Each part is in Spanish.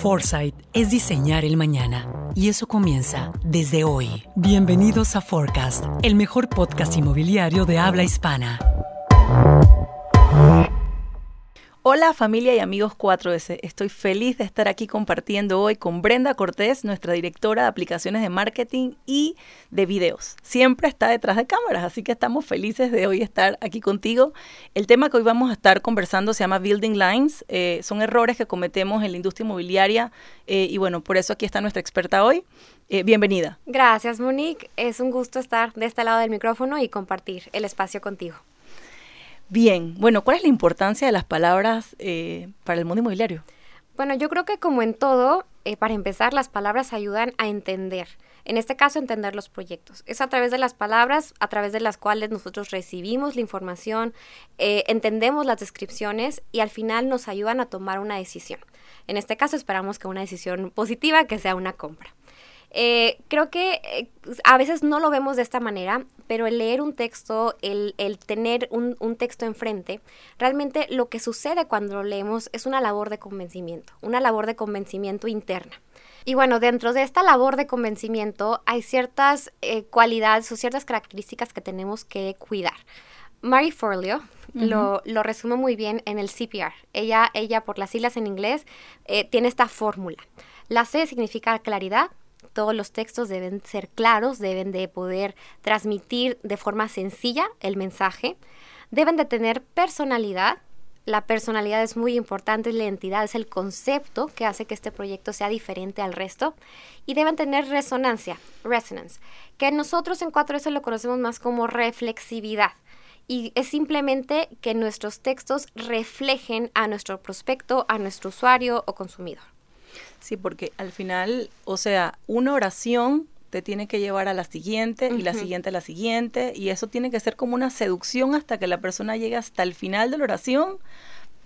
Foresight es diseñar el mañana y eso comienza desde hoy. Bienvenidos a Forecast, el mejor podcast inmobiliario de habla hispana. Hola familia y amigos 4S, estoy feliz de estar aquí compartiendo hoy con Brenda Cortés, nuestra directora de aplicaciones de marketing y de videos. Siempre está detrás de cámaras, así que estamos felices de hoy estar aquí contigo. El tema que hoy vamos a estar conversando se llama Building Lines, eh, son errores que cometemos en la industria inmobiliaria eh, y bueno, por eso aquí está nuestra experta hoy. Eh, bienvenida. Gracias Monique, es un gusto estar de este lado del micrófono y compartir el espacio contigo. Bien, bueno, ¿cuál es la importancia de las palabras eh, para el mundo inmobiliario? Bueno, yo creo que como en todo, eh, para empezar, las palabras ayudan a entender. En este caso, entender los proyectos. Es a través de las palabras, a través de las cuales nosotros recibimos la información, eh, entendemos las descripciones y al final nos ayudan a tomar una decisión. En este caso, esperamos que una decisión positiva, que sea una compra. Eh, creo que eh, a veces no lo vemos de esta manera, pero el leer un texto, el, tener un, un, texto enfrente, realmente lo que sucede cuando lo leemos es una labor de convencimiento, una labor de convencimiento interna. Y bueno, dentro de esta labor de convencimiento hay ciertas eh, cualidades o ciertas características que tenemos que cuidar. Mary Forleo lo, lo, resume muy bien en el CPR. Ella, ella por las siglas en inglés, tiene esta fórmula. La C significa claridad, todos los textos deben ser claros, deben de poder transmitir de forma sencilla el mensaje, deben de tener personalidad. La personalidad es muy importante, la identidad es el concepto que hace que este proyecto sea diferente al resto y deben tener resonancia, resonance, que nosotros en 4S lo conocemos más como reflexividad y es simplemente que nuestros textos reflejen a nuestro prospecto, a nuestro usuario o consumidor. Sí, porque al final, o sea, una oración te tiene que llevar a la siguiente y la siguiente a la siguiente y eso tiene que ser como una seducción hasta que la persona llegue hasta el final de la oración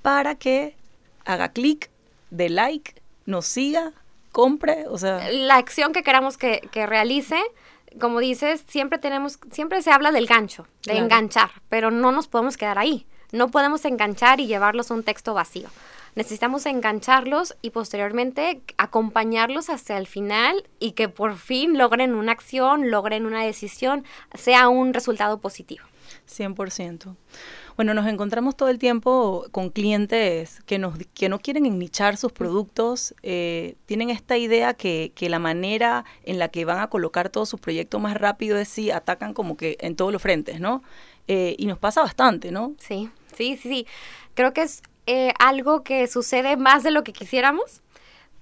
para que haga clic, de like, nos siga, compre, o sea... La acción que queramos que, que realice como dices, siempre tenemos, siempre se habla del gancho, de enganchar, pero no nos podemos quedar ahí. No podemos enganchar y llevarlos a un texto vacío necesitamos engancharlos y posteriormente acompañarlos hasta el final y que por fin logren una acción, logren una decisión, sea un resultado positivo. 100%. Bueno, nos encontramos todo el tiempo con clientes que, nos, que no quieren ennichar sus productos, eh, tienen esta idea que, que, la manera en la que van a colocar todos sus proyectos más rápido es si atacan como que en todos los frentes, ¿no? Eh, y nos pasa bastante, ¿no? Sí, sí, sí, sí. Creo que es eh, algo que sucede más de lo que quisiéramos,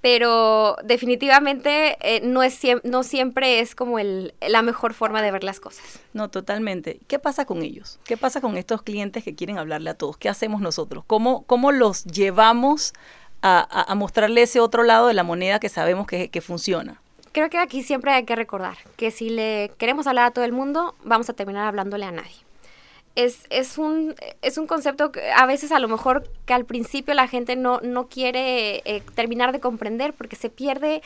pero definitivamente eh, no, es, no siempre es como el, la mejor forma de ver las cosas. No, totalmente. ¿Qué pasa con ellos? ¿Qué pasa con estos clientes que quieren hablarle a todos? ¿Qué hacemos nosotros? ¿Cómo, cómo los llevamos a, a, mostrarle ese otro lado de la moneda que sabemos que, que funciona? Creo que aquí siempre hay que recordar que si le queremos hablar a todo el mundo, vamos a terminar hablándole a nadie es, es, un, es un concepto que a veces a lo mejor que al principio la gente no, no quiere eh, terminar de comprender porque se pierde,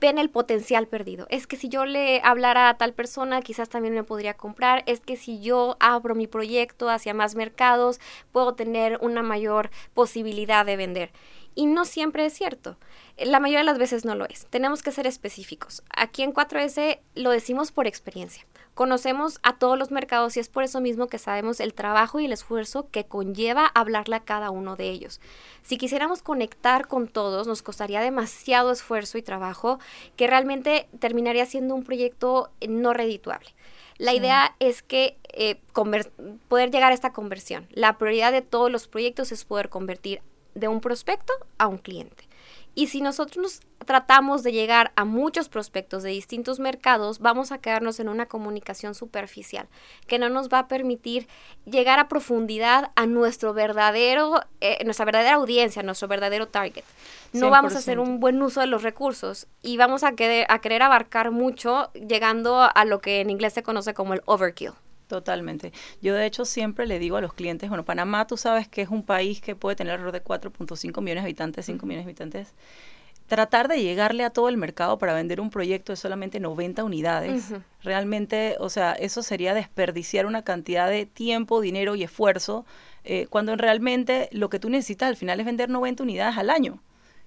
ven el potencial perdido. Es que si yo le hablara a tal persona, quizás también me podría comprar. Es que si yo abro mi proyecto hacia más mercados, puedo tener una mayor posibilidad de vender. Y no siempre es cierto. La mayoría de las veces no lo es. Tenemos que ser específicos. Aquí en 4S lo decimos por experiencia. Conocemos a todos los mercados y es por eso mismo que sabemos el trabajo y el esfuerzo que conlleva hablarle a cada uno de ellos. Si quisiéramos conectar con todos, nos costaría demasiado esfuerzo y trabajo que realmente terminaría siendo un proyecto no redituable. La idea es que eh, poder llegar a esta conversión. La prioridad de todos los proyectos es poder convertir de un prospecto a un cliente. Y si nosotros nos tratamos de llegar a muchos prospectos de distintos mercados, vamos a quedarnos en una comunicación superficial que no nos va a permitir llegar a profundidad a nuestro verdadero, eh, nuestra verdadera audiencia, nuestro verdadero target. No vamos a hacer un buen uso de los recursos y vamos a querer, a querer abarcar mucho llegando a lo que en inglés se conoce como el overkill. Totalmente. Yo de hecho siempre le digo a los clientes, bueno, Panamá tú sabes que es un país que puede tener alrededor de 4.5 millones de habitantes, 5 millones de habitantes. Tratar de llegarle a todo el mercado para vender un proyecto de solamente 90 unidades, realmente, o sea, eso sería desperdiciar una cantidad de tiempo, dinero y esfuerzo, eh, cuando realmente lo que tú necesitas al final es vender 90 unidades al año.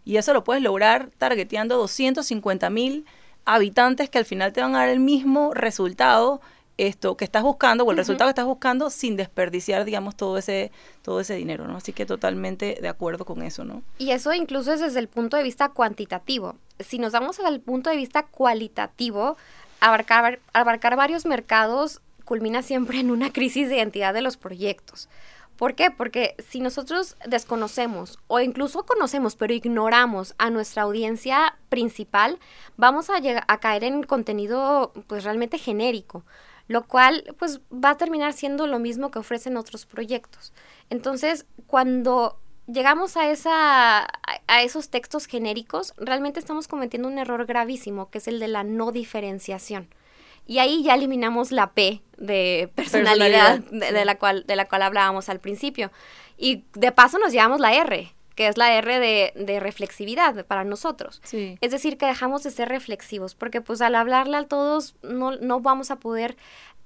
Y eso lo puedes lograr targeteando 250 mil habitantes que al final te van a dar el mismo resultado esto que estás buscando o el resultado que estás buscando sin desperdiciar, digamos, todo ese, todo ese dinero, ¿no? Así que totalmente de acuerdo con eso, ¿no? Y eso incluso es desde el punto de vista cuantitativo. Si nos vamos al punto de vista cualitativo, abarcar, abarcar varios mercados culmina siempre en una crisis de identidad de los proyectos. ¿Por qué? Porque si nosotros desconocemos o incluso conocemos pero ignoramos a nuestra audiencia principal, vamos a, a caer en contenido pues realmente genérico lo cual pues va a terminar siendo lo mismo que ofrecen otros proyectos. Entonces, cuando llegamos a, esa, a esos textos genéricos, realmente estamos cometiendo un error gravísimo, que es el de la no diferenciación. Y ahí ya eliminamos la P de personalidad, de, la cual, de la cual hablábamos al principio. Y de paso nos llevamos la R, que es la R de, reflexividad para nosotros. Es decir, que dejamos de ser reflexivos, porque pues al hablarle a todos no, no vamos a poder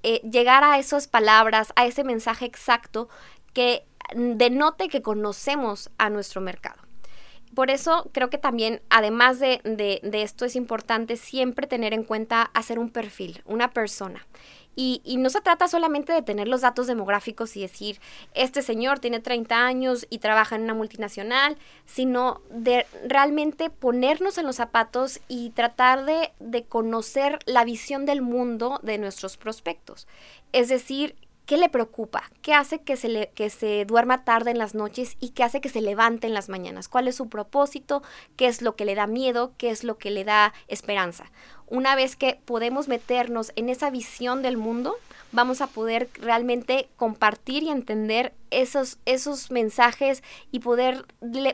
eh, llegar a esas palabras, a ese mensaje exacto que denote que conocemos a nuestro mercado. Por eso creo que también, además de, de, esto, es importante siempre tener en cuenta hacer un perfil, una persona. Y, no se trata solamente de tener los datos demográficos y decir, este señor tiene 30 años y trabaja en una multinacional, sino de realmente ponernos en los zapatos y tratar de, de conocer la visión del mundo de nuestros prospectos. Es decir, ¿Qué le preocupa? ¿Qué hace que se, le, que se duerma tarde en las noches y qué hace que se levante en las mañanas? ¿Cuál es su propósito? ¿Qué es lo que le da miedo? ¿Qué es lo que le da esperanza? Una vez que podemos meternos en esa visión del mundo, vamos a poder realmente compartir y entender esos, esos mensajes y poder,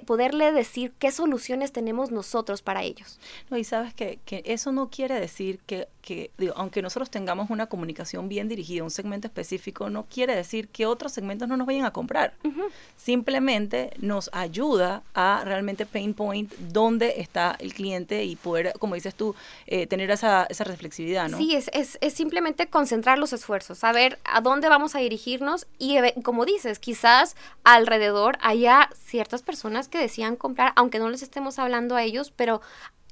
poderle decir qué soluciones tenemos nosotros para ellos. No, y sabes que, que eso no quiere decir que, que digo, aunque nosotros tengamos una comunicación bien dirigida, un segmento específico, no quiere decir que otros segmentos no nos vayan a comprar. Simplemente nos ayuda a realmente pain point dónde está el cliente y poder, como dices tú, eh, tener esa, esa reflexividad, ¿no? Sí, es, es, es simplemente concentrar los esfuerzos, saber a dónde vamos a dirigirnos y, como dices, quizás alrededor haya ciertas personas que decían comprar, aunque no les estemos hablando a ellos, pero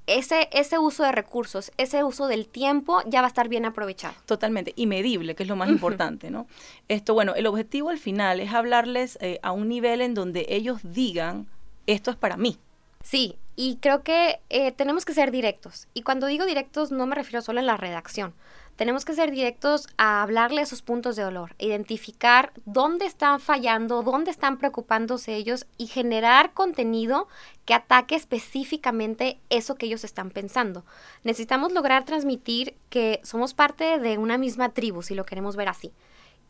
ese, ese uso de recursos, ese uso del tiempo ya va a estar bien aprovechado. Totalmente, y medible, que es lo más importante, ¿no? Esto, bueno, el objetivo al final es hablarles eh, a un nivel en donde ellos digan, esto es para mí. Sí, y creo que eh, tenemos que ser directos. Y cuando digo directos no me refiero solo en la redacción. Tenemos que ser directos a hablarle a sus puntos de dolor, identificar dónde están fallando, dónde están preocupándose ellos y generar contenido que ataque específicamente eso que ellos están pensando. Necesitamos lograr transmitir que somos parte de una misma tribu, si lo queremos ver así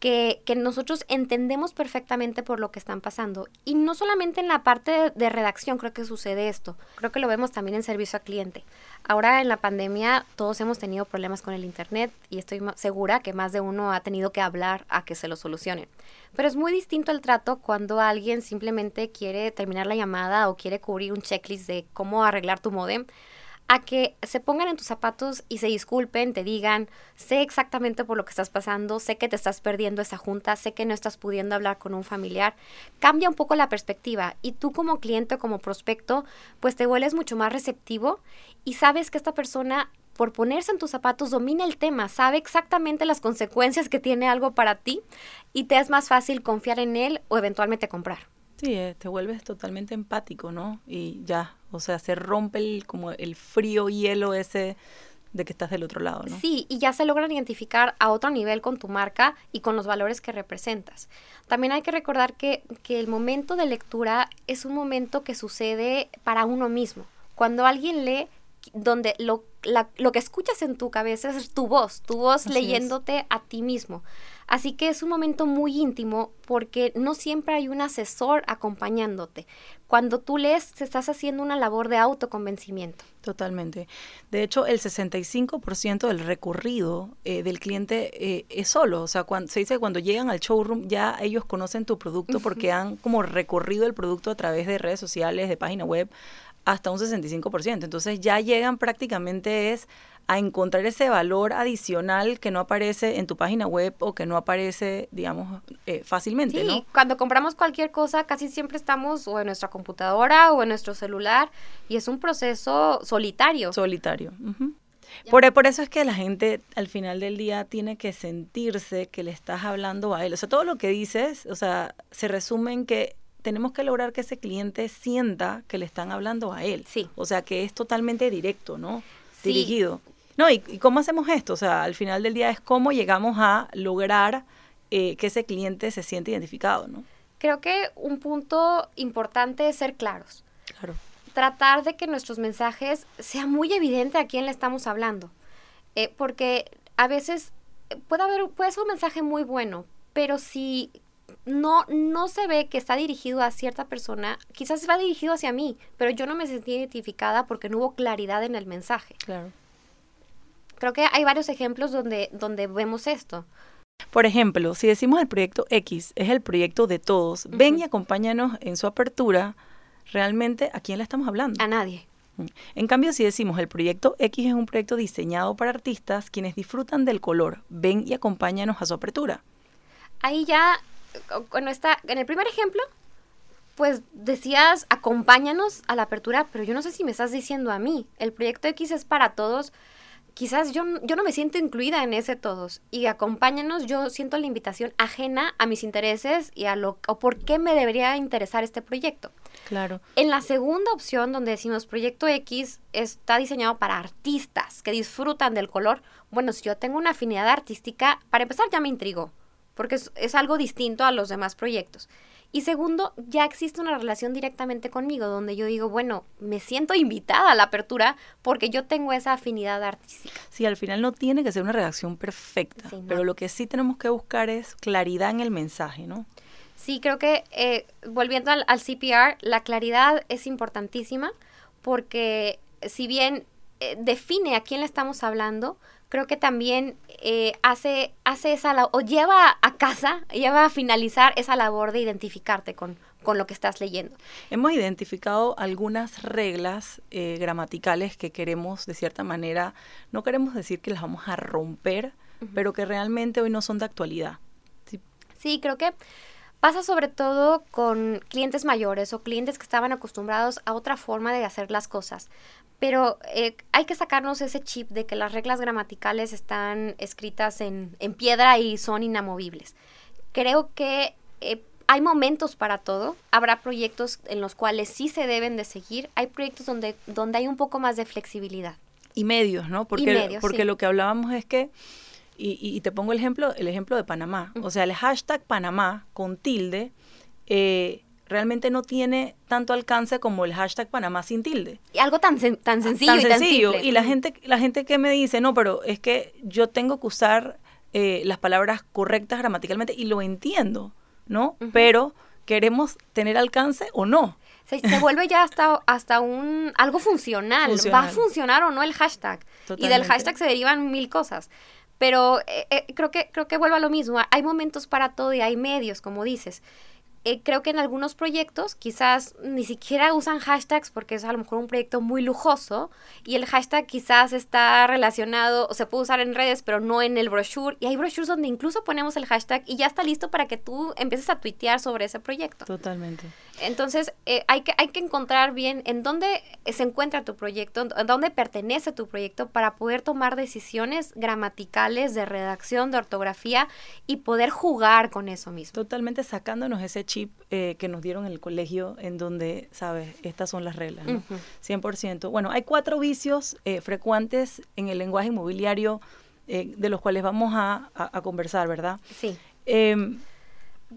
que, nosotros entendemos perfectamente por lo que están pasando. Y no solamente en la parte de, redacción creo que sucede esto, creo que lo vemos también en servicio al cliente. Ahora en la pandemia todos hemos tenido problemas con el Internet y estoy segura que más de uno ha tenido que hablar a que se lo solucionen. Pero es muy distinto el trato cuando alguien simplemente quiere terminar la llamada o quiere cubrir un checklist de cómo arreglar tu modem a que se pongan en tus zapatos y se disculpen, te digan, sé exactamente por lo que estás pasando, sé que te estás perdiendo esa junta, sé que no estás pudiendo hablar con un familiar, cambia un poco la perspectiva y tú como cliente o como prospecto, pues te vuelves mucho más receptivo y sabes que esta persona por ponerse en tus zapatos domina el tema, sabe exactamente las consecuencias que tiene algo para ti y te es más fácil confiar en él o eventualmente comprar. Sí, eh, te vuelves totalmente empático, ¿no? Y ya, o sea, se rompe el, como el frío hielo ese de que estás del otro lado, ¿no? Sí, y ya se logran identificar a otro nivel con tu marca y con los valores que representas. También hay que recordar que, que el momento de lectura es un momento que sucede para uno mismo. Cuando alguien lee, donde lo, lo que escuchas en tu cabeza es tu voz, tu voz leyéndote a ti mismo. Así que es un momento muy íntimo porque no siempre hay un asesor acompañándote. Cuando tú lees, te estás haciendo una labor de autoconvencimiento. Totalmente. De hecho, el 65% del recorrido eh, del cliente eh, es solo. O sea, cuando, se dice que cuando llegan al showroom ya ellos conocen tu producto porque han como recorrido el producto a través de redes sociales, de página web, hasta un 65%. Entonces ya llegan prácticamente es a encontrar ese valor adicional que no aparece en tu página web o que no aparece, digamos, eh, fácilmente, sí, cuando compramos cualquier cosa casi siempre estamos o en nuestra computadora o en nuestro celular y es un proceso solitario. Solitario. por, por, eso es que la gente al final del día tiene que sentirse que le estás hablando a él. O sea, todo lo que dices, o sea, se resume en que tenemos que lograr que ese cliente sienta que le están hablando a él. Sí. O sea, que es totalmente directo, ¿no? Dirigido. No, ¿y, cómo hacemos esto? O sea, al final del día es cómo llegamos a lograr eh, que ese cliente se siente identificado, ¿no? Creo que un punto importante es ser claros. Claro. Tratar de que nuestros mensajes sea muy evidente a quién le estamos hablando. Eh, porque a veces puede haber, puede ser un mensaje muy bueno, pero si no, no se ve que está dirigido a cierta persona, quizás va dirigido hacia mí, pero yo no me sentí identificada porque no hubo claridad en el mensaje. Claro. Creo que hay varios ejemplos donde, donde vemos esto. Por ejemplo, si decimos el proyecto X es el proyecto de todos, ven y acompáñanos en su apertura, realmente ¿a quién le estamos hablando? A nadie. Mm. En cambio, si decimos el proyecto X es un proyecto diseñado para artistas quienes disfrutan del color, ven y acompáñanos a su apertura. Ahí ya, cuando está, en el primer ejemplo, pues decías acompáñanos a la apertura, pero yo no sé si me estás diciendo a mí. El proyecto X es para todos quizás yo, yo no me siento incluida en ese todos y acompáñanos, yo siento la invitación ajena a mis intereses y a lo o por qué me debería interesar este proyecto. Claro. En la segunda opción donde decimos proyecto X está diseñado para artistas que disfrutan del color, bueno, si yo tengo una afinidad artística, para empezar ya me intrigó, porque es, es algo distinto a los demás proyectos. Y segundo, ya existe una relación directamente conmigo, donde yo digo, bueno, me siento invitada a la apertura porque yo tengo esa afinidad artística. Sí, al final no tiene que ser una redacción perfecta, pero lo que sí tenemos que buscar es claridad en el mensaje, ¿no? Sí, creo que eh, volviendo al, al, CPR, la claridad es importantísima porque si bien eh, define a quién le estamos hablando, creo que también eh, hace, hace esa o lleva a casa, lleva a finalizar esa labor de identificarte con, con lo que estás leyendo. Hemos identificado algunas reglas eh, gramaticales que queremos, de cierta manera, no queremos decir que las vamos a romper, pero que realmente hoy no son de actualidad. Sí, sí creo que pasa sobre todo con clientes mayores o clientes que estaban acostumbrados a otra forma de hacer las cosas. Pero eh, hay que sacarnos ese chip de que las reglas gramaticales están escritas en, piedra y son inamovibles. Creo que eh, hay momentos para todo. Habrá proyectos en los cuales sí se deben de seguir. Hay proyectos donde, donde hay un poco más de flexibilidad. Y medios, ¿no? Porque, porque lo que hablábamos es que, y, te pongo el ejemplo, el ejemplo de Panamá. O sea, el hashtag Panamá con tilde eh, realmente no tiene tanto alcance como el hashtag Panamá sin tilde. Y algo tan, tan sencillo y tan simple. Y la gente, la gente que me dice, no, pero es que yo tengo que usar eh, las palabras correctas gramaticalmente y lo entiendo, ¿no? Pero queremos tener alcance o no. Se, vuelve ya hasta, hasta un algo funcional. Va a funcionar o no el hashtag. Y del hashtag se derivan mil cosas. Pero eh, eh, creo que creo que vuelve a lo mismo. Hay momentos para todo y hay medios, como dices. Eh, creo que en algunos proyectos quizás ni siquiera usan hashtags porque es a lo mejor un proyecto muy lujoso y el hashtag quizás está relacionado o se puede usar en redes pero no en el brochure y hay brochures donde incluso ponemos el hashtag y ya está listo para que tú empieces a tuitear sobre ese proyecto. Totalmente. Entonces eh, hay, que, hay que encontrar bien en dónde se encuentra tu proyecto, en dónde pertenece tu proyecto para poder tomar decisiones gramaticales de redacción, de ortografía y poder jugar con eso mismo. Totalmente sacándonos ese chip eh, que nos dieron en el colegio en donde, sabes, estas son las reglas, ¿no? 100%. Bueno, hay cuatro vicios eh, frecuentes en el lenguaje inmobiliario eh, de los cuales vamos a, conversar, ¿verdad? Sí. Em,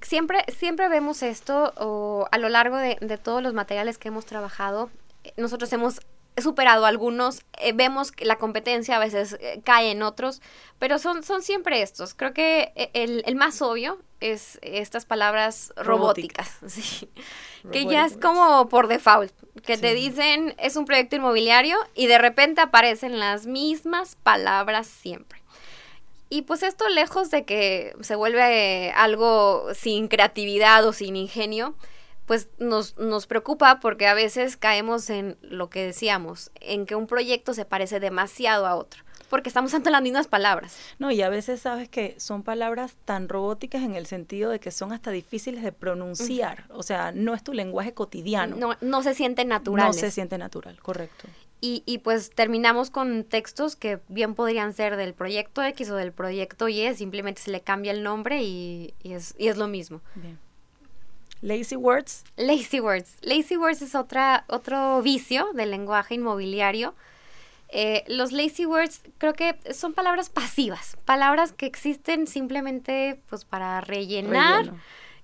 siempre, siempre vemos esto o a lo largo de, de todos los materiales que hemos trabajado. Nosotros hemos superado algunos, eh, vemos que la competencia a veces eh, cae en otros, pero son, son siempre estos. Creo que eh, el, más obvio es estas palabras robóticas, que ya es como por default, que te dicen es un proyecto inmobiliario y de repente aparecen las mismas palabras siempre. Y pues esto lejos de que se vuelve algo sin creatividad o sin ingenio, pues nos, nos preocupa porque a veces caemos en lo que decíamos, en que un proyecto se parece demasiado a otro porque estamos usando las mismas palabras. No, y a veces sabes que son palabras tan robóticas en el sentido de que son hasta difíciles de pronunciar. O sea, no es tu lenguaje cotidiano. No, no se siente natural. No se siente natural, correcto. Y, y, pues terminamos con textos que bien podrían ser del proyecto X o del proyecto Y, simplemente se le cambia el nombre y, y, es, y es lo mismo. Bien. Lazy words. Lazy words. Lazy words es otra, otro vicio del lenguaje inmobiliario eh, los lazy words creo que son palabras pasivas, palabras que existen simplemente pues para rellenar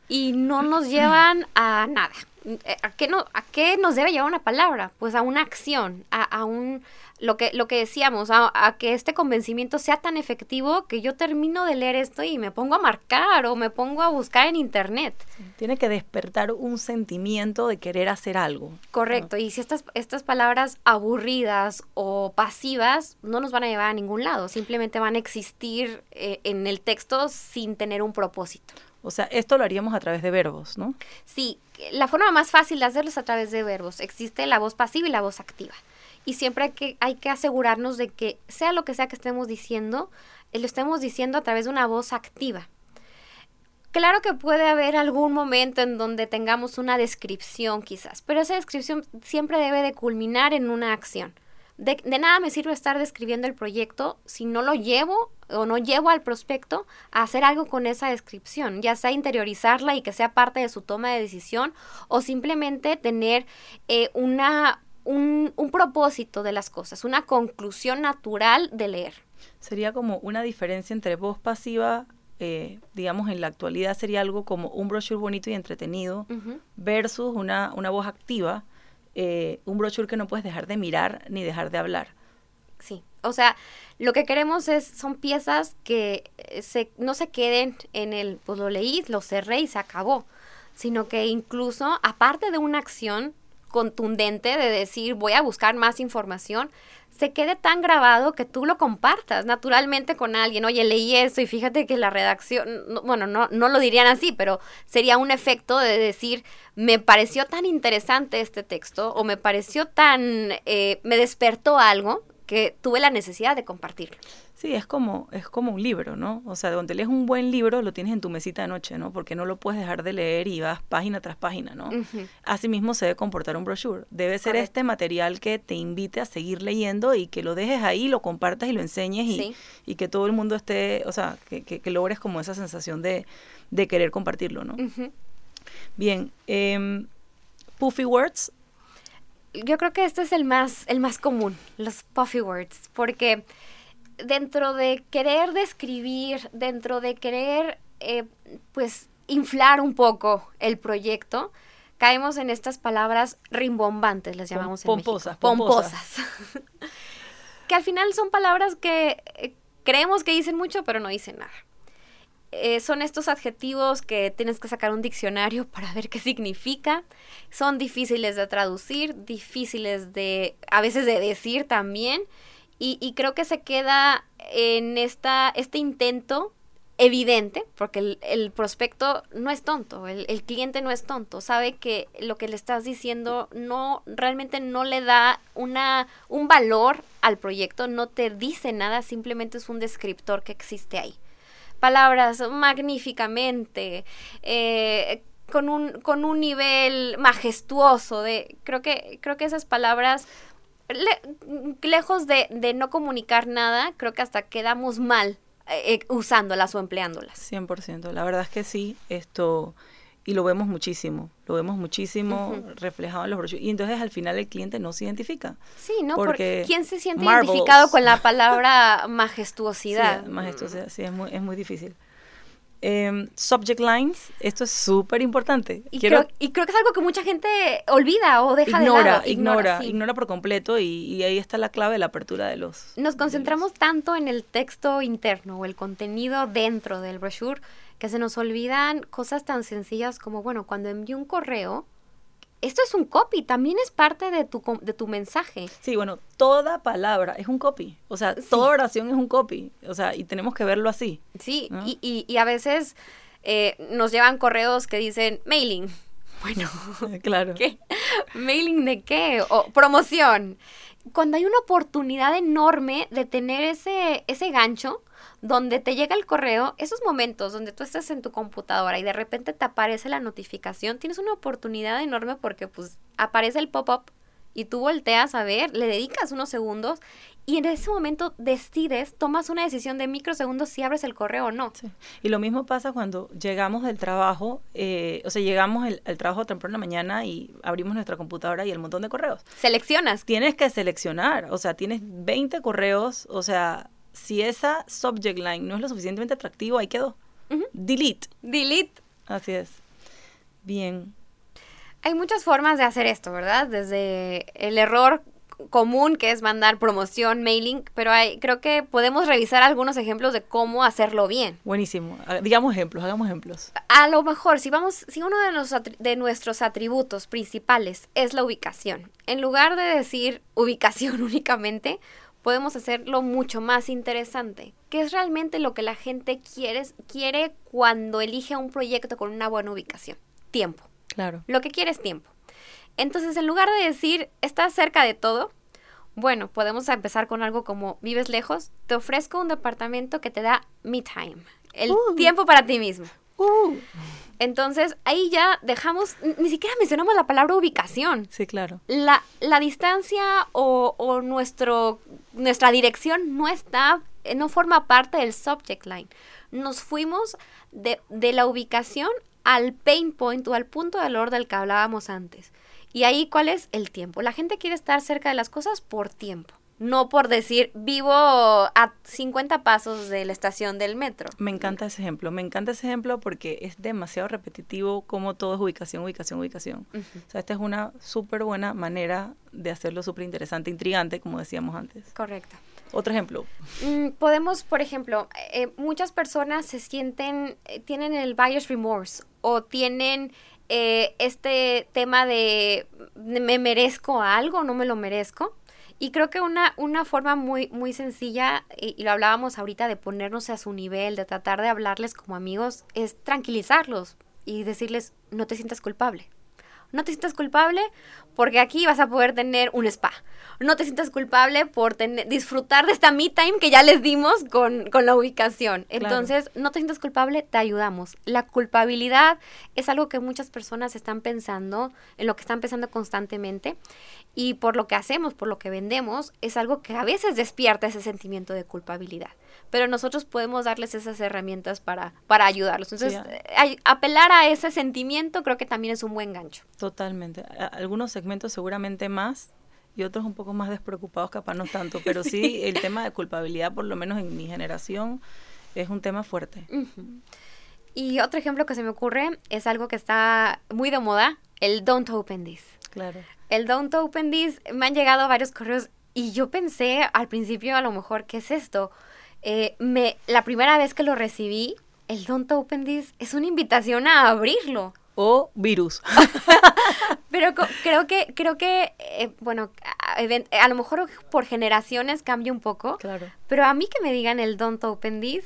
y no nos llevan a nada. Eh, ¿A qué, no, ¿A qué nos debe llevar una palabra? Pues a una acción, a, a un lo que, lo que decíamos, a, que este convencimiento sea tan efectivo que yo termino de leer esto y me pongo a marcar o me pongo a buscar en internet. Tiene que despertar un sentimiento de querer hacer algo. Correcto, y si estas, estas palabras aburridas o pasivas no nos van a llevar a ningún lado, simplemente van a existir eh, en el texto sin tener un propósito. O sea, esto lo haríamos a través de verbos, ¿no? Sí, la forma más fácil de hacerlo es a través de verbos. Existe la voz pasiva y la voz activa y siempre hay que, asegurarnos de que sea lo que sea que estemos diciendo, eh, lo estemos diciendo a través de una voz activa. Claro que puede haber algún momento en donde tengamos una descripción quizás, pero esa descripción siempre debe de culminar en una acción. De, de, nada me sirve estar describiendo el proyecto si no lo llevo o no llevo al prospecto a hacer algo con esa descripción, ya sea interiorizarla y que sea parte de su toma de decisión o simplemente tener eh, una, un, propósito de las cosas, una conclusión natural de leer. Sería como una diferencia entre voz pasiva, eh, digamos en la actualidad sería algo como un brochure bonito y entretenido, versus una, una, voz activa, eh, un brochure que no puedes dejar de mirar ni dejar de hablar. Sí, o sea, lo que queremos es, son piezas que eh, se, no se queden en el, pues lo leí, lo cerré y se acabó, sino que incluso, aparte de una acción, contundente de decir voy a buscar más información, se quede tan grabado que tú lo compartas naturalmente con alguien. Oye, leí esto y fíjate que la redacción, bueno, no, no lo dirían así, pero sería un efecto de decir, me pareció tan interesante este texto o me pareció tan, eh, me despertó algo que tuve la necesidad de compartirlo. Sí, es como, es como un libro, ¿no? O sea, donde lees un buen libro, lo tienes en tu mesita de noche, ¿no? Porque no lo puedes dejar de leer y vas página tras página, ¿no? Asimismo se debe comportar un brochure. Debe ser este material que te invite a seguir leyendo y que lo dejes ahí, lo compartas y lo enseñes y, y que todo el mundo esté, o sea, que, que, logres como esa sensación de, de querer compartirlo, ¿no? Bien, eh, Puffy Words. Yo creo que este es el más, el más común, los Puffy Words, porque dentro de querer describir, dentro de querer, eh, pues, inflar un poco el proyecto, caemos en estas palabras rimbombantes, les llamamos pomposas, en Pomposas. que al final son palabras que eh, creemos que dicen mucho, pero no dicen nada. Eh, son estos adjetivos que tienes que sacar un diccionario para ver qué significa. Son difíciles de traducir, difíciles de, a veces de decir también. Y, creo que se queda en esta, este intento evidente, porque el, prospecto no es tonto, el, el, cliente no es tonto, sabe que lo que le estás diciendo no realmente no le da una, un valor al proyecto, no te dice nada, simplemente es un descriptor que existe ahí. Palabras magníficamente, eh, con, un, con un nivel majestuoso de, creo que, creo que esas palabras lejos de, de, no comunicar nada, creo que hasta quedamos mal eh, eh, usándolas o empleándolas. 100%, la verdad es que sí, esto, y lo vemos muchísimo, lo vemos muchísimo reflejado en los brochures, y entonces al final el cliente no se identifica. Sí, ¿no? Porque, ¿quién se siente identificado con la palabra majestuosidad? Sí, majestuosidad, sí, es muy, es muy difícil. Em, subject lines, esto es súper importante. Y, creo, y creo que es algo que mucha gente olvida o deja de lado. Ignora, ignora, ignora por completo y, ahí está la clave de la apertura de los... Nos concentramos tanto en el texto interno o el contenido dentro del brochure que se nos olvidan cosas tan sencillas como, bueno, cuando envío un correo, esto es un copy, también es parte de tu, de tu mensaje. Sí, bueno, toda palabra es un copy, o sea, toda oración es un copy, o sea, y tenemos que verlo así. Sí, y, y, a veces eh, nos llevan correos que dicen mailing, Bueno, claro. ¿qué? ¿Mailing de qué? O promoción. Cuando hay una oportunidad enorme de tener ese, ese gancho donde te llega el correo, esos momentos donde tú estás en tu computadora y de repente te aparece la notificación, tienes una oportunidad enorme porque pues aparece el pop-up y tú volteas a ver, le dedicas unos segundos y en ese momento decides, tomas una decisión de microsegundos si abres el correo o no. Y lo mismo pasa cuando llegamos del trabajo, eh, o sea, llegamos al trabajo temprano en la mañana y abrimos nuestra computadora y el montón de correos. Seleccionas. Tienes que seleccionar, o sea, tienes 20 correos, o sea, si esa subject line no es lo suficientemente atractivo, ahí quedó. Delete. Delete. Así es. Bien. Hay muchas formas de hacer esto, ¿verdad? Desde el error común que es mandar promoción, mailing, pero hay, creo que podemos revisar algunos ejemplos de cómo hacerlo bien. Buenísimo. Ah, digamos ejemplos, hagamos ejemplos. A lo mejor, si vamos, si uno de, los, de nuestros atributos principales es la ubicación, en lugar de decir ubicación únicamente, podemos hacerlo mucho más interesante. ¿Qué es realmente lo que la gente quiere, quiere cuando elige un proyecto con una buena ubicación? Tiempo. Claro. Lo que quiere es tiempo. Entonces, en lugar de decir, estás cerca de todo, bueno, podemos empezar con algo como, vives lejos, te ofrezco un departamento que te da me time, el uh. tiempo para ti mismo. Uh. Entonces, ahí ya dejamos, ni siquiera mencionamos la palabra ubicación. Sí, claro. La, la distancia o, o, nuestro, nuestra dirección no está, no forma parte del subject line. Nos fuimos de, de la ubicación al pain point o al punto de valor del que hablábamos antes. Y ahí, ¿cuál es el tiempo? La gente quiere estar cerca de las cosas por tiempo. No por decir, vivo a 50 pasos de la estación del metro. Me encanta ese ejemplo. Me encanta ese ejemplo porque es demasiado repetitivo como todo es ubicación, ubicación, ubicación. O sea, esta es una súper buena manera de hacerlo súper interesante, intrigante, como decíamos antes. Correcto. Otro ejemplo. Mm, podemos, por ejemplo, eh, muchas personas se sienten, eh, tienen el buyer's remorse o tienen eh, este tema de me merezco algo, no me lo merezco. Y creo que una, una forma muy, muy sencilla, y, y, lo hablábamos ahorita, de ponernos a su nivel, de tratar de hablarles como amigos, es tranquilizarlos y decirles, no te sientas culpable. No te sientas culpable porque aquí vas a poder tener un spa. No te sientas culpable por tener, disfrutar de esta me time que ya les dimos con, la ubicación. Entonces, no te sientas culpable, te ayudamos. La culpabilidad es algo que muchas personas están pensando, en lo que están pensando constantemente. Y por lo que hacemos, por lo que vendemos, es algo que a veces despierta ese sentimiento de culpabilidad pero nosotros podemos darles esas herramientas para, para ayudarlos. Entonces, eh, apelar a ese sentimiento creo que también es un buen gancho. Totalmente. Algunos segmentos seguramente más y otros un poco más despreocupados, capaz no tanto, pero sí, el tema de culpabilidad, por lo menos en mi generación, es un tema fuerte. Y otro ejemplo que se me ocurre es algo que está muy de moda, el don't open this. Claro. El don't open this, me han llegado varios correos y yo pensé al principio a lo mejor, ¿qué es esto? Eh, me, la primera vez que lo recibí, el Don't Open This es una invitación a abrirlo. O virus. Pero creo que, creo que eh, bueno, a, lo mejor por generaciones cambia un poco. Claro. Pero a mí que me digan el Don't Open This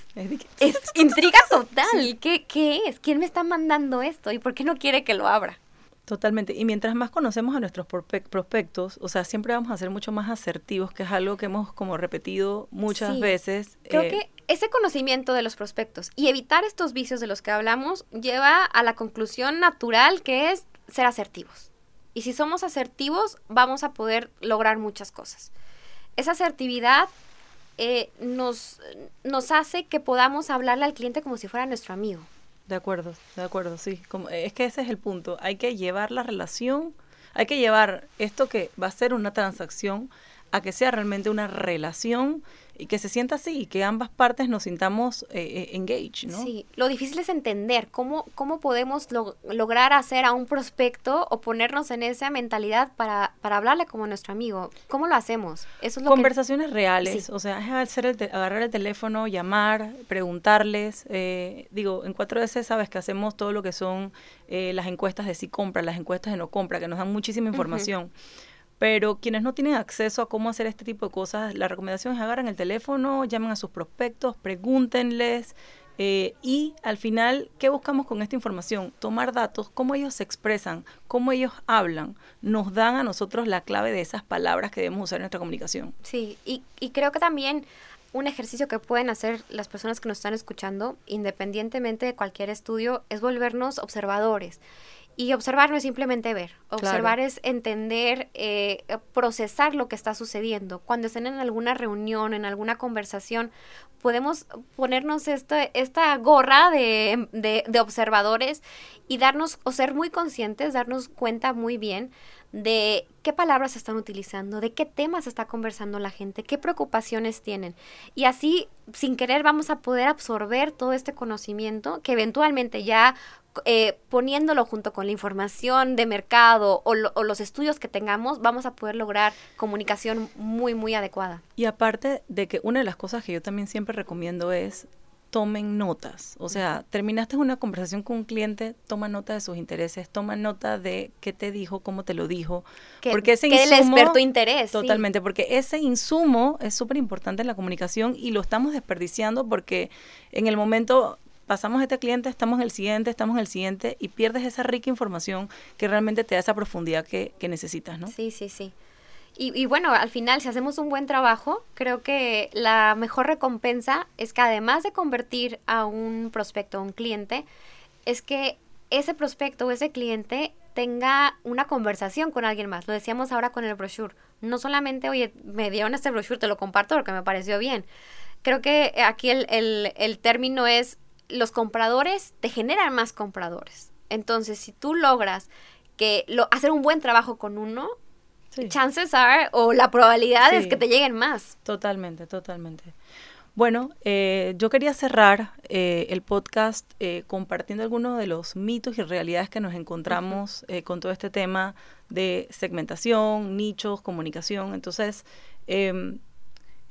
es intriga total. ¿Qué, ¿Qué es? ¿Quién me está mandando esto? ¿Y por qué no quiere que lo abra? Totalmente. Y mientras más conocemos a nuestros prospectos, o sea, siempre vamos a ser mucho más asertivos, que es algo que hemos como repetido muchas veces. Creo eh, que ese conocimiento de los prospectos y evitar estos vicios de los que hablamos lleva a la conclusión natural que es ser asertivos. Y si somos asertivos, vamos a poder lograr muchas cosas. Esa asertividad eh, nos, nos hace que podamos hablarle al cliente como si fuera nuestro amigo. De acuerdo, de acuerdo, sí. Como, es que ese es el punto. Hay que llevar la relación, hay que llevar esto que va a ser una transacción a que sea realmente una relación y que se sienta así y que ambas partes nos sintamos eh, eh engaged, ¿no? Sí, lo difícil es entender cómo, cómo podemos lograr hacer a un prospecto o ponernos en esa mentalidad para, para hablarle como nuestro amigo. ¿Cómo lo hacemos? Eso es lo Conversaciones reales, o sea, hacer el agarrar el teléfono, llamar, preguntarles. Eh, digo, en 4S sabes que hacemos todo lo que son eh, las encuestas de si compra, las encuestas de no compra, que nos dan muchísima información. Pero quienes no tienen acceso a cómo hacer este tipo de cosas, la recomendación es agarren el teléfono, llamen a sus prospectos, pregúntenles Eh, y al final, ¿qué buscamos con esta información? Tomar datos, cómo ellos se expresan, cómo ellos hablan, nos dan a nosotros la clave de esas palabras que debemos usar en nuestra comunicación. Sí, y, y creo que también un ejercicio que pueden hacer las personas que nos están escuchando, independientemente de cualquier estudio, es volvernos observadores. Y observar no es simplemente ver, observar es entender, eh, procesar lo que está sucediendo. Cuando estén en alguna reunión, en alguna conversación, podemos ponernos esta, esta gorra de, de, de observadores y darnos, o ser muy conscientes, darnos cuenta muy bien de qué palabras están utilizando, de qué temas está conversando la gente, qué preocupaciones tienen. Y así, sin querer, vamos a poder absorber todo este conocimiento que eventualmente ya eh, poniéndolo junto con la información de mercado o, o, los estudios que tengamos, vamos a poder lograr comunicación muy, muy adecuada. Y aparte de que una de las cosas que yo también siempre recomiendo es tomen notas. O sea, terminaste una conversación con un cliente, toma nota de sus intereses, toma nota de qué te dijo, cómo te lo dijo. Que, porque ese que insumo, el interés. Totalmente, sí. porque ese insumo es súper importante en la comunicación y lo estamos desperdiciando porque en el momento pasamos este cliente, estamos en el siguiente, estamos en el siguiente y pierdes esa rica información que realmente te da esa profundidad que, que necesitas, ¿no? Sí, sí, sí. Y, y, bueno, al final, si hacemos un buen trabajo, creo que la mejor recompensa es que además de convertir a un prospecto a un cliente, es que ese prospecto o ese cliente tenga una conversación con alguien más. Lo decíamos ahora con el brochure. No solamente, oye, me dieron este brochure, te lo comparto porque me pareció bien. Creo que aquí el, el, el término es los compradores te generan más compradores. Entonces, si tú logras que lo, hacer un buen trabajo con uno, sí. chances are o la probabilidad sí. es que te lleguen más. Totalmente, totalmente. Bueno, eh, yo quería cerrar eh, el podcast eh, compartiendo algunos de los mitos y realidades que nos encontramos uh -huh. con todo este tema de segmentación, nichos, comunicación. Entonces, em,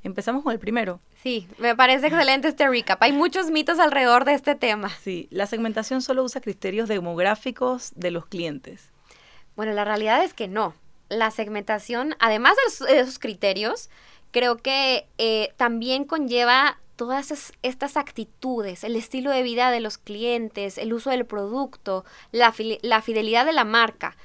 empezamos con el primero. Sí, me parece excelente este recap. Hay muchos mitos alrededor de este tema. Sí, la segmentación solo usa criterios demográficos de los clientes. Bueno, la realidad es que no. La segmentación, además de esos criterios, creo que eh, también conlleva todas esas, estas actitudes, el estilo de vida de los clientes, el uso del producto, la, la fidelidad de la marca.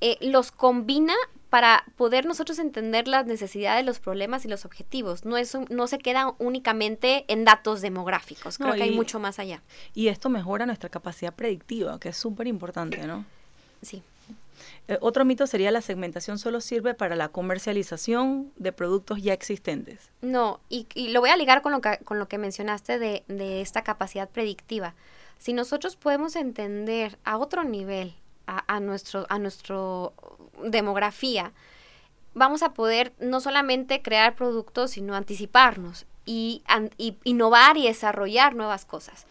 Eh, los combina para poder nosotros entender las necesidades, los problemas y los objetivos. No, es un, no se queda únicamente en datos demográficos, creo no, que hay mucho más allá. Y esto mejora nuestra capacidad predictiva, que es súper importante, ¿no? Sí. Eh, otro mito sería la segmentación solo sirve para la comercialización de productos ya existentes. No, y, y lo voy a ligar con lo que, con lo que mencionaste de, de esta capacidad predictiva. Si nosotros podemos entender a otro nivel a, a, nuestro, a nuestro demografía, vamos a poder no solamente crear productos, sino anticiparnos y, an, y, innovar y desarrollar nuevas cosas.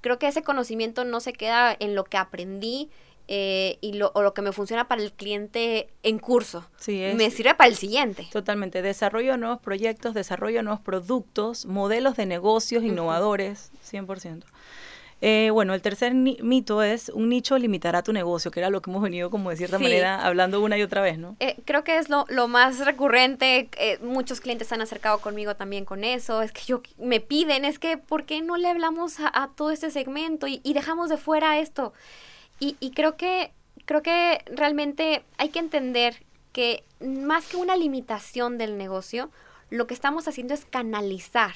Creo que ese conocimiento no se queda en lo que aprendí eh, y lo, o lo que me funciona para el cliente en curso. Sí, es, me sirve para el siguiente. Totalmente. Desarrollo de nuevos proyectos, desarrollo de nuevos productos, modelos de negocios innovadores, uh -huh. 100%. Eh, bueno, el tercer mito es un nicho limitará tu negocio, que era lo que hemos venido como de cierta sí. manera hablando una y otra vez, ¿no? Eh, creo que es lo, lo más recurrente, eh, muchos clientes han acercado conmigo también con eso, es que yo me piden, es que ¿por qué no le hablamos a, a todo este segmento y, y, dejamos de fuera esto? Y, y creo que creo que realmente hay que entender que más que una limitación del negocio, lo que estamos haciendo es canalizar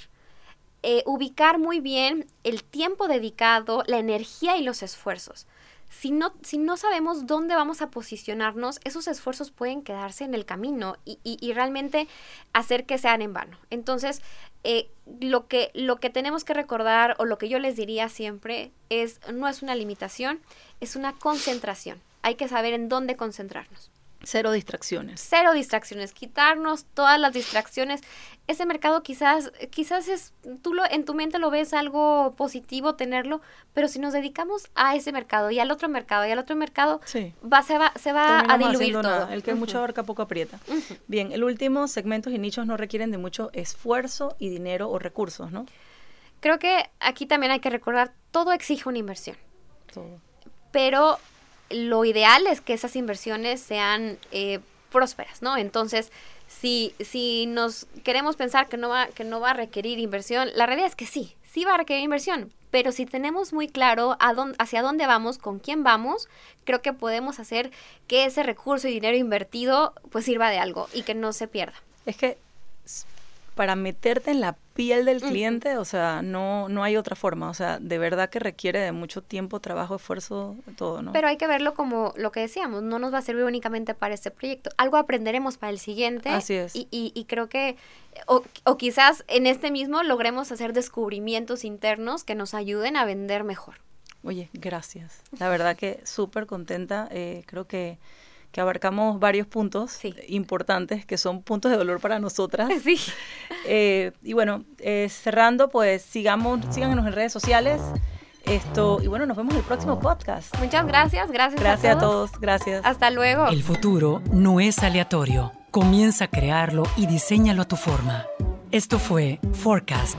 eh, ubicar muy bien el tiempo dedicado, la energía y los esfuerzos. Si no, si no sabemos dónde vamos a posicionarnos, esos esfuerzos pueden quedarse en el camino y, y, realmente hacer que sean en vano. Entonces, eh, lo, que, lo que tenemos que recordar o lo que yo les diría siempre es, no es una limitación, es una concentración. Hay que saber en dónde concentrarnos. Cero distracciones. Cero distracciones, quitarnos todas las distracciones. Ese mercado quizás, quizás es, tú lo, en tu mente lo ves algo positivo tenerlo, pero si nos dedicamos a ese mercado y al otro mercado y al otro mercado, sí. va, se va, se va a diluir todo. Nada. El que uh -huh. mucho abarca poco aprieta. Uh -huh. Bien, el último, segmentos y nichos no requieren de mucho esfuerzo y dinero o recursos, ¿no? Creo que aquí también hay que recordar, todo exige una inversión. Todo. Pero lo ideal es que esas inversiones sean eh, prósperas, ¿no? Entonces, si, si nos queremos pensar que no, va, que no va a requerir inversión, la realidad es que sí, sí va a requerir inversión, pero si tenemos muy claro a hacia dónde vamos, con quién vamos, creo que podemos hacer que ese recurso y dinero invertido pues sirva de algo y que no se pierda. Es que para meterte en la piel del cliente, o sea, no, no hay otra forma, o sea, de verdad que requiere de mucho tiempo, trabajo, esfuerzo, todo, ¿no? Pero hay que verlo como lo que decíamos, no nos va a servir únicamente para este proyecto, algo aprenderemos para el siguiente. Así es. Y, y, creo que, o, o, quizás en este mismo logremos hacer descubrimientos internos que nos ayuden a vender mejor. Oye, gracias. La verdad que súper contenta, eh, creo que que abarcamos varios puntos importantes que son puntos de dolor para nosotras. Sí. Eh, y bueno, eh, cerrando, pues sigamos, síganos en redes sociales. Esto, y bueno, nos vemos en el próximo podcast. Muchas gracias, gracias. Gracias a todos, a todos gracias. Hasta luego. El futuro no es aleatorio. Comienza a crearlo y diseñalo a tu forma. Esto fue Forecast.